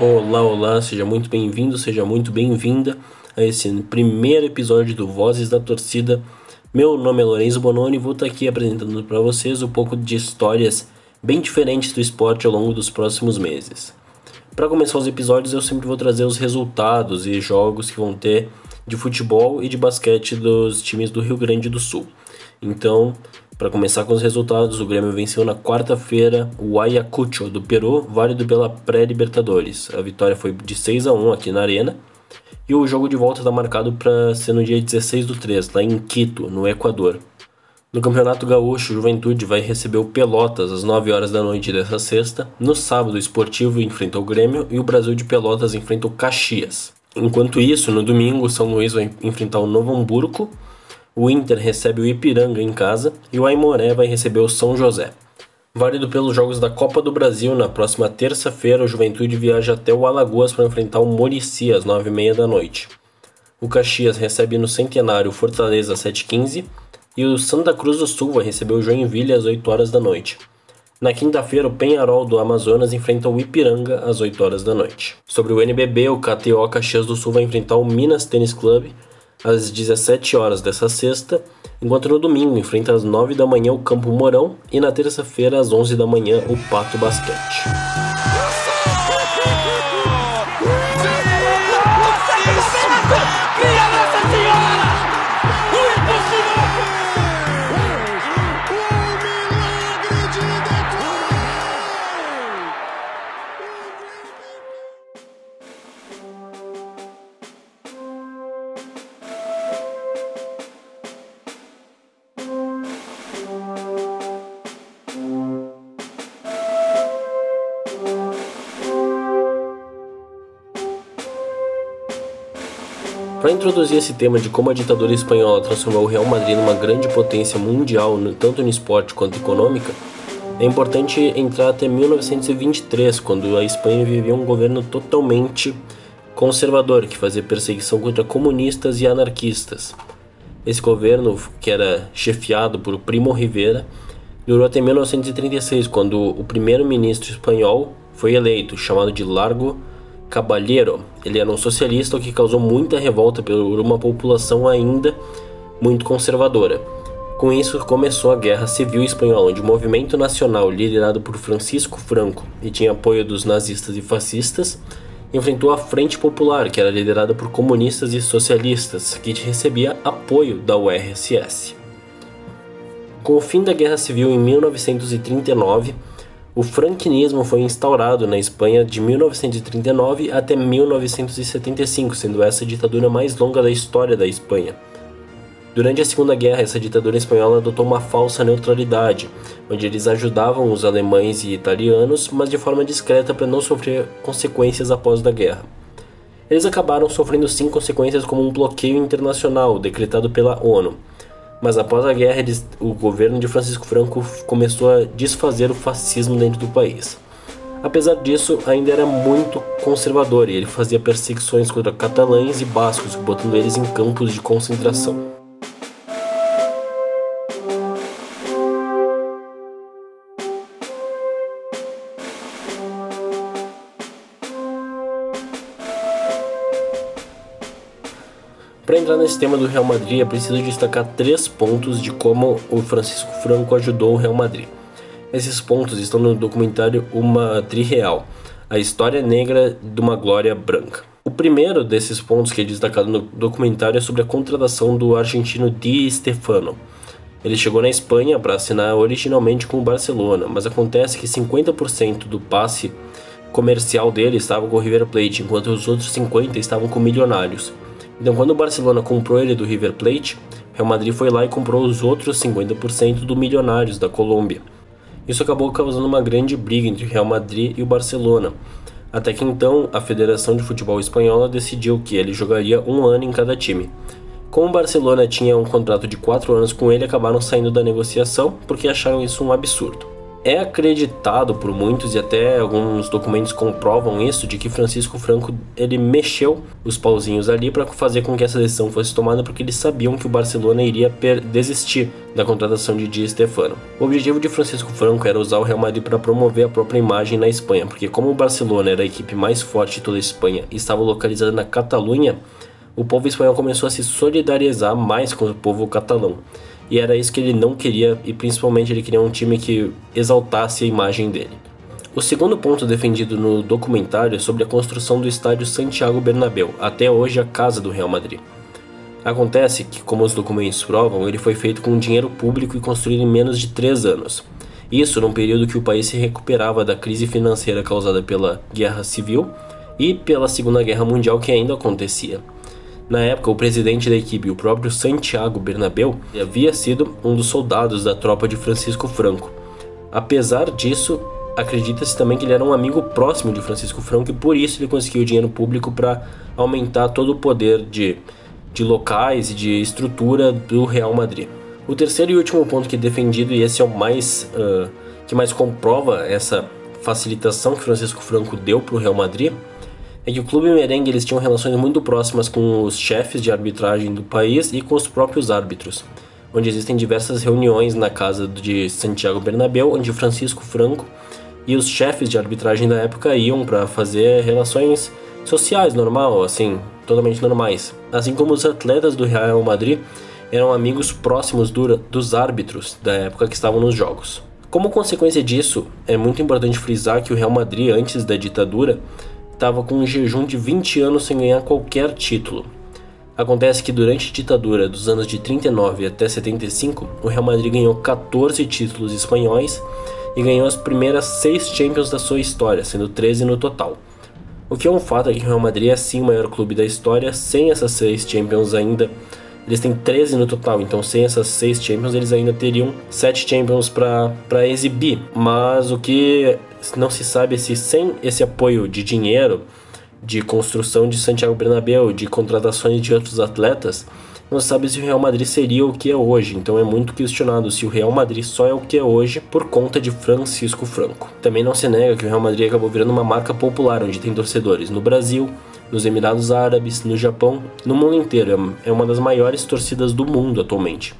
Olá, olá, seja muito bem-vindo, seja muito bem-vinda a esse primeiro episódio do Vozes da Torcida. Meu nome é Lourenço Bononi e vou estar aqui apresentando para vocês um pouco de histórias bem diferentes do esporte ao longo dos próximos meses. Para começar os episódios, eu sempre vou trazer os resultados e jogos que vão ter de futebol e de basquete dos times do Rio Grande do Sul. Então, para começar com os resultados, o Grêmio venceu na quarta-feira o Ayacucho do Peru, válido pela pré-Libertadores. A vitória foi de 6 a 1 aqui na Arena. E o jogo de volta está marcado para ser no dia 16 do 3, lá em Quito, no Equador. No Campeonato Gaúcho, o Juventude vai receber o Pelotas às 9 horas da noite dessa sexta. No sábado, o Esportivo enfrenta o Grêmio e o Brasil de Pelotas enfrenta o Caxias. Enquanto isso, no domingo, o São Luís vai enfrentar o Novo Hamburgo o Inter recebe o Ipiranga em casa e o Aimoré vai receber o São José. Válido pelos Jogos da Copa do Brasil, na próxima terça-feira, o Juventude viaja até o Alagoas para enfrentar o Murici às 9h30 da noite. O Caxias recebe no Centenário Fortaleza às 7h15 e o Santa Cruz do Sul vai receber o Joinville às 8 horas da noite. Na quinta-feira, o Penharol do Amazonas enfrenta o Ipiranga às 8 horas da noite. Sobre o NBB, o KTO Caxias do Sul vai enfrentar o Minas Tênis Club às 17 horas dessa sexta, enquanto no domingo enfrenta às 9 da manhã o Campo Mourão e na terça-feira às 11 da manhã o Pato Basquete. Para introduzir esse tema de como a ditadura espanhola transformou o Real Madrid numa grande potência mundial, tanto no esporte quanto econômica, é importante entrar até 1923, quando a Espanha vivia um governo totalmente conservador, que fazia perseguição contra comunistas e anarquistas. Esse governo, que era chefiado por Primo Rivera, durou até 1936, quando o primeiro-ministro espanhol foi eleito, chamado de Largo Caballero. Ele era um socialista que causou muita revolta por uma população ainda muito conservadora. Com isso, começou a Guerra Civil Espanhola, onde o movimento nacional, liderado por Francisco Franco e tinha apoio dos nazistas e fascistas, enfrentou a Frente Popular, que era liderada por comunistas e socialistas, que recebia apoio da URSS. Com o fim da Guerra Civil em 1939, o franquinismo foi instaurado na Espanha de 1939 até 1975, sendo essa a ditadura mais longa da história da Espanha. Durante a Segunda Guerra, essa ditadura espanhola adotou uma falsa neutralidade, onde eles ajudavam os alemães e italianos, mas de forma discreta para não sofrer consequências após a guerra. Eles acabaram sofrendo sim consequências como um bloqueio internacional decretado pela ONU, mas após a guerra, o governo de Francisco Franco começou a desfazer o fascismo dentro do país. Apesar disso, ainda era muito conservador e ele fazia perseguições contra catalães e bascos, botando eles em campos de concentração. Para entrar nesse tema do Real Madrid, é preciso destacar três pontos de como o Francisco Franco ajudou o Real Madrid. Esses pontos estão no documentário Uma Trireal, a história negra de uma glória branca. O primeiro desses pontos que é destacado no documentário é sobre a contratação do argentino Di Stefano. Ele chegou na Espanha para assinar originalmente com o Barcelona, mas acontece que 50% do passe comercial dele estava com o River Plate, enquanto os outros 50% estavam com Milionários. Então, quando o Barcelona comprou ele do River Plate, Real Madrid foi lá e comprou os outros 50% do Milionários da Colômbia. Isso acabou causando uma grande briga entre Real Madrid e o Barcelona. Até que então, a Federação de Futebol Espanhola decidiu que ele jogaria um ano em cada time. Como o Barcelona tinha um contrato de 4 anos com ele, acabaram saindo da negociação porque acharam isso um absurdo. É acreditado por muitos e até alguns documentos comprovam isso de que Francisco Franco ele mexeu os pauzinhos ali para fazer com que essa decisão fosse tomada porque eles sabiam que o Barcelona iria desistir da contratação de Di Stefano. O objetivo de Francisco Franco era usar o Real Madrid para promover a própria imagem na Espanha, porque como o Barcelona era a equipe mais forte de toda a Espanha e estava localizada na Catalunha, o povo espanhol começou a se solidarizar mais com o povo catalão e era isso que ele não queria, e principalmente ele queria um time que exaltasse a imagem dele. O segundo ponto defendido no documentário é sobre a construção do estádio Santiago Bernabéu, até hoje a casa do Real Madrid. Acontece que, como os documentos provam, ele foi feito com dinheiro público e construído em menos de três anos. Isso num período que o país se recuperava da crise financeira causada pela Guerra Civil e pela Segunda Guerra Mundial que ainda acontecia. Na época, o presidente da equipe, o próprio Santiago Bernabéu, havia sido um dos soldados da tropa de Francisco Franco. Apesar disso, acredita-se também que ele era um amigo próximo de Francisco Franco e por isso ele conseguiu dinheiro público para aumentar todo o poder de, de locais e de estrutura do Real Madrid. O terceiro e último ponto que é defendido, e esse é o mais uh, que mais comprova essa facilitação que Francisco Franco deu para o Real Madrid, é que o clube merengue eles tinham relações muito próximas com os chefes de arbitragem do país e com os próprios árbitros, onde existem diversas reuniões na casa de Santiago Bernabéu, onde Francisco Franco e os chefes de arbitragem da época iam para fazer relações sociais normal, assim, totalmente normais. Assim como os atletas do Real Madrid eram amigos próximos do, dos árbitros da época que estavam nos jogos. Como consequência disso, é muito importante frisar que o Real Madrid, antes da ditadura, estava com um jejum de 20 anos sem ganhar qualquer título. Acontece que durante a ditadura dos anos de 39 até 75, o Real Madrid ganhou 14 títulos espanhóis e ganhou as primeiras 6 Champions da sua história, sendo 13 no total. O que é um fato é que o Real Madrid é sim o maior clube da história, sem essas 6 Champions ainda. Eles têm 13 no total, então sem essas 6 Champions eles ainda teriam 7 Champions para exibir. Mas o que não se sabe se sem esse apoio de dinheiro, de construção de Santiago Bernabéu, de contratações de outros atletas, não se sabe se o Real Madrid seria o que é hoje. Então é muito questionado se o Real Madrid só é o que é hoje por conta de Francisco Franco. Também não se nega que o Real Madrid acabou virando uma marca popular, onde tem torcedores no Brasil, nos Emirados Árabes, no Japão, no mundo inteiro. É uma das maiores torcidas do mundo atualmente.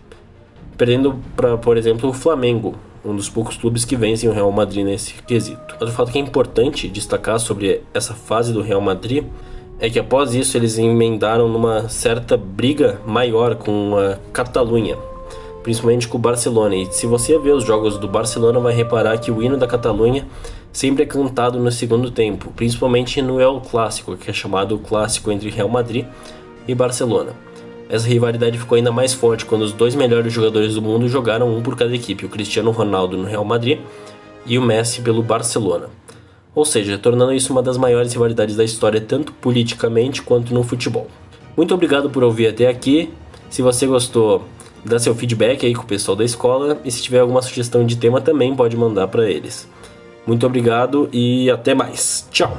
Perdendo para, por exemplo, o Flamengo, um dos poucos clubes que vencem o Real Madrid nesse quesito. Outro fato que é importante destacar sobre essa fase do Real Madrid é que após isso eles emendaram numa certa briga maior com a Catalunha, principalmente com o Barcelona. E se você ver os jogos do Barcelona, vai reparar que o hino da Catalunha sempre é cantado no segundo tempo, principalmente no El Clássico, que é chamado o clássico entre Real Madrid e Barcelona. Essa rivalidade ficou ainda mais forte quando os dois melhores jogadores do mundo jogaram um por cada equipe, o Cristiano Ronaldo no Real Madrid e o Messi pelo Barcelona. Ou seja, tornando isso uma das maiores rivalidades da história, tanto politicamente quanto no futebol. Muito obrigado por ouvir até aqui. Se você gostou, dá seu feedback aí com o pessoal da escola e se tiver alguma sugestão de tema também pode mandar para eles. Muito obrigado e até mais. Tchau.